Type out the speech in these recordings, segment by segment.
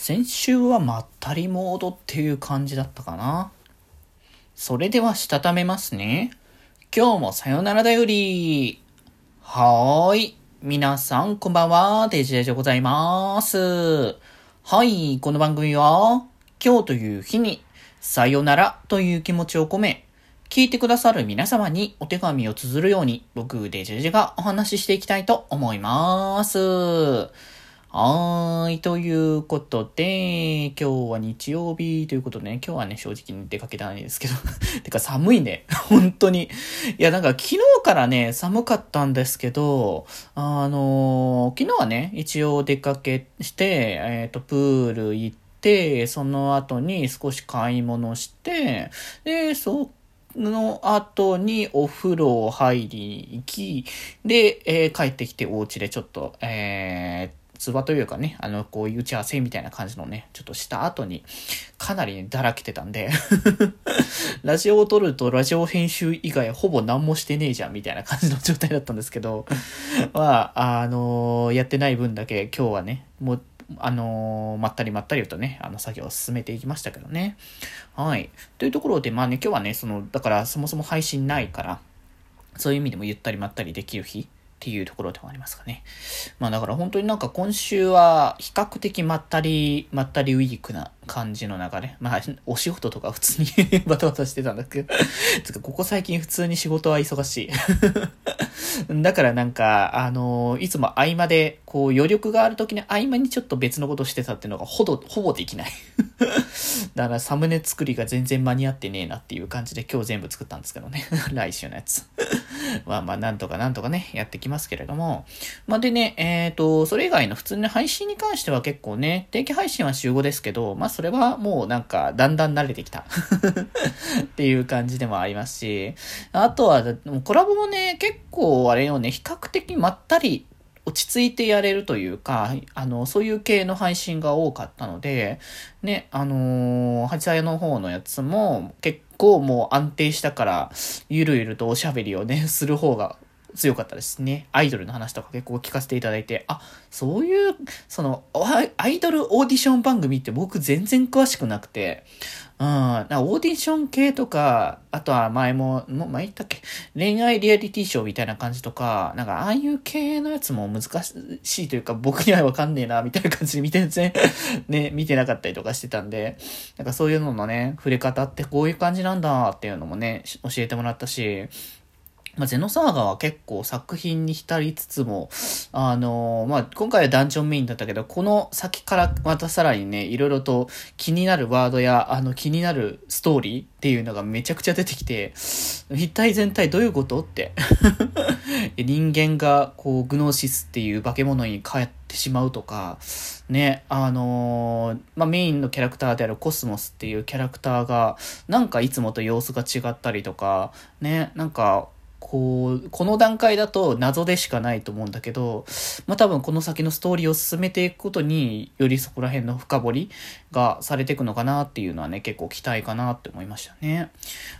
先週はまったりモードっていう感じだったかな。それではしたためますね。今日もさよならだより。はーい。皆さんこんばんは。デジデジでございます。はい。この番組は、今日という日に、さよならという気持ちを込め、聞いてくださる皆様にお手紙を綴るように、僕、デジェジがお話ししていきたいと思います。はーい。ということで、今日は日曜日ということでね、今日はね、正直に出かけたないですけど。てか寒いね。本当に。いや、なんか昨日からね、寒かったんですけど、あのー、昨日はね、一応出かけして、えっ、ー、と、プール行って、その後に少し買い物して、で、その後にお風呂入り行き、で、えー、帰ってきてお家でちょっと、えー、通話というかね、あの、こういう打ち合わせみたいな感じのね、ちょっとした後に、かなりね、だらけてたんで ラジオを撮るとラジオ編集以外ほぼ何もしてねえじゃん、みたいな感じの状態だったんですけど まあ、あのー、やってない分だけ今日はね、もう、あのー、まったりまったりとね、あの作業を進めていきましたけどね。はい。というところで、まあね、今日はね、その、だからそもそも配信ないから、そういう意味でもゆったりまったりできる日っていうところでもありますかね。まあだから本当になんか今週は比較的まったり、まったりウィークな感じの流れ。まあお仕事とか普通にバタバタしてたんだけど つかここ最近普通に仕事は忙しい だからなんか、あのー、いつも合間で、こう余力がある時に合間にちょっと別のことしてたっていうのがほど、ほぼできない だからサムネ作りが全然間に合ってねえなっていう感じで今日全部作ったんですけどね。来週のやつ まあまあなんとかなんとかね、やってきますけれども。まあでね、えっ、ー、と、それ以外の普通の配信に関しては結構ね、定期配信は週5ですけど、まあそれはもうなんかだんだん慣れてきた っていう感じでもありますし、あとはコラボもね、結構あれよね、比較的まったり落ち着いてやれるというか、あの、そういう系の配信が多かったので、ね、あのー、八谷の方のやつも結構もう安定したから、ゆるゆるとおしゃべりをね、する方が強かったですね。アイドルの話とか結構聞かせていただいて、あ、そういう、その、アイドルオーディション番組って僕全然詳しくなくて、うん、オーディション系とか、あとは前も、も前言ったっけ？恋愛リアリティショーみたいな感じとか、なんかああいう系のやつも難しいというか僕にはわかんねえな、みたいな感じで見て全然 ね、見てなかったりとかしてたんで、なんかそういうののね、触れ方ってこういう感じなんだっていうのもね、教えてもらったし、まあ、ゼノサーガは結構作品に浸りつつも、あのー、まあ、今回はダンジョンメインだったけど、この先からまたさらにね、いろいろと気になるワードや、あの、気になるストーリーっていうのがめちゃくちゃ出てきて、一体全体どういうことって。人間が、こう、グノーシスっていう化け物に帰ってしまうとか、ね、あのー、まあ、メインのキャラクターであるコスモスっていうキャラクターが、なんかいつもと様子が違ったりとか、ね、なんか、こう、この段階だと謎でしかないと思うんだけど、まあ多分この先のストーリーを進めていくことによりそこら辺の深掘りがされていくのかなっていうのはね、結構期待かなって思いましたね。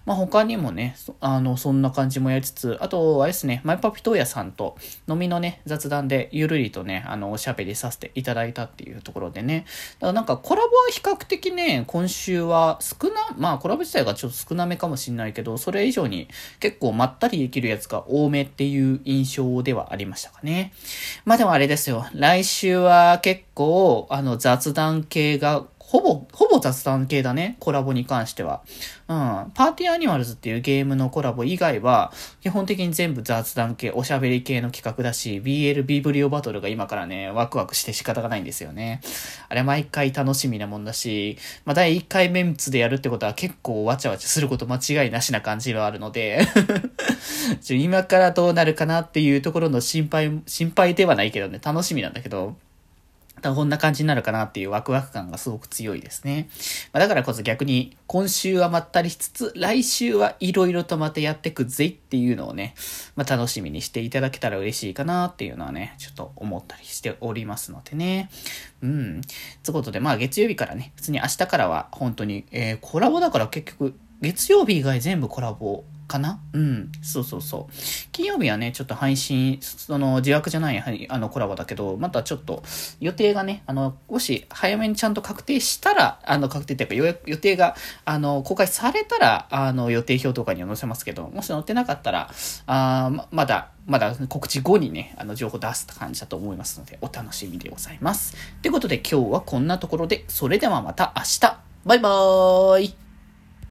まあ他にもね、あの、そんな感じもやりつつ、あと、あれですね、マイパピトーヤさんと飲みのね、雑談でゆるりとね、あの、おしゃべりさせていただいたっていうところでね、だからなんかコラボは比較的ね、今週は少な、まあコラボ自体がちょっと少なめかもしんないけど、それ以上に結構まったりできるやつが多めっていう印象ではありましたかね。まあでもあれですよ、来週は結構、あの雑談系がほぼ、ほぼ雑談系だね、コラボに関しては。うん。パーティーアニマルズっていうゲームのコラボ以外は、基本的に全部雑談系、おしゃべり系の企画だし、BL ビブリオバトルが今からね、ワクワクして仕方がないんですよね。あれ毎回楽しみなもんだし、まあ、第1回メンツでやるってことは結構わちゃわちゃすること間違いなしな感じはあるので 今からどうなるかなっていうところの心配、心配ではないけどね、楽しみなんだけど、こんな感じになるかなっていうワクワク感がすごく強いですね。まあ、だからこそ逆に今週はまったりしつつ、来週はいろいろとまたやってくぜっていうのをね、まあ、楽しみにしていただけたら嬉しいかなっていうのはね、ちょっと思ったりしておりますのでね。うん。つことで、まあ月曜日からね、普通に明日からは本当に、えー、コラボだから結局、月曜日以外全部コラボかな？うん。そうそうそう。金曜日はね、ちょっと配信、その、自枠じゃない、あの、コラボだけど、またちょっと、予定がね、あの、もし、早めにちゃんと確定したら、あの、確定っていうか、予定が、あの、公開されたら、あの、予定表とかには載せますけど、もし載ってなかったら、あままだ、まだ告知後にね、あの、情報出すって感じだと思いますので、お楽しみでございます。ということで、今日はこんなところで、それではまた明日バイバーイ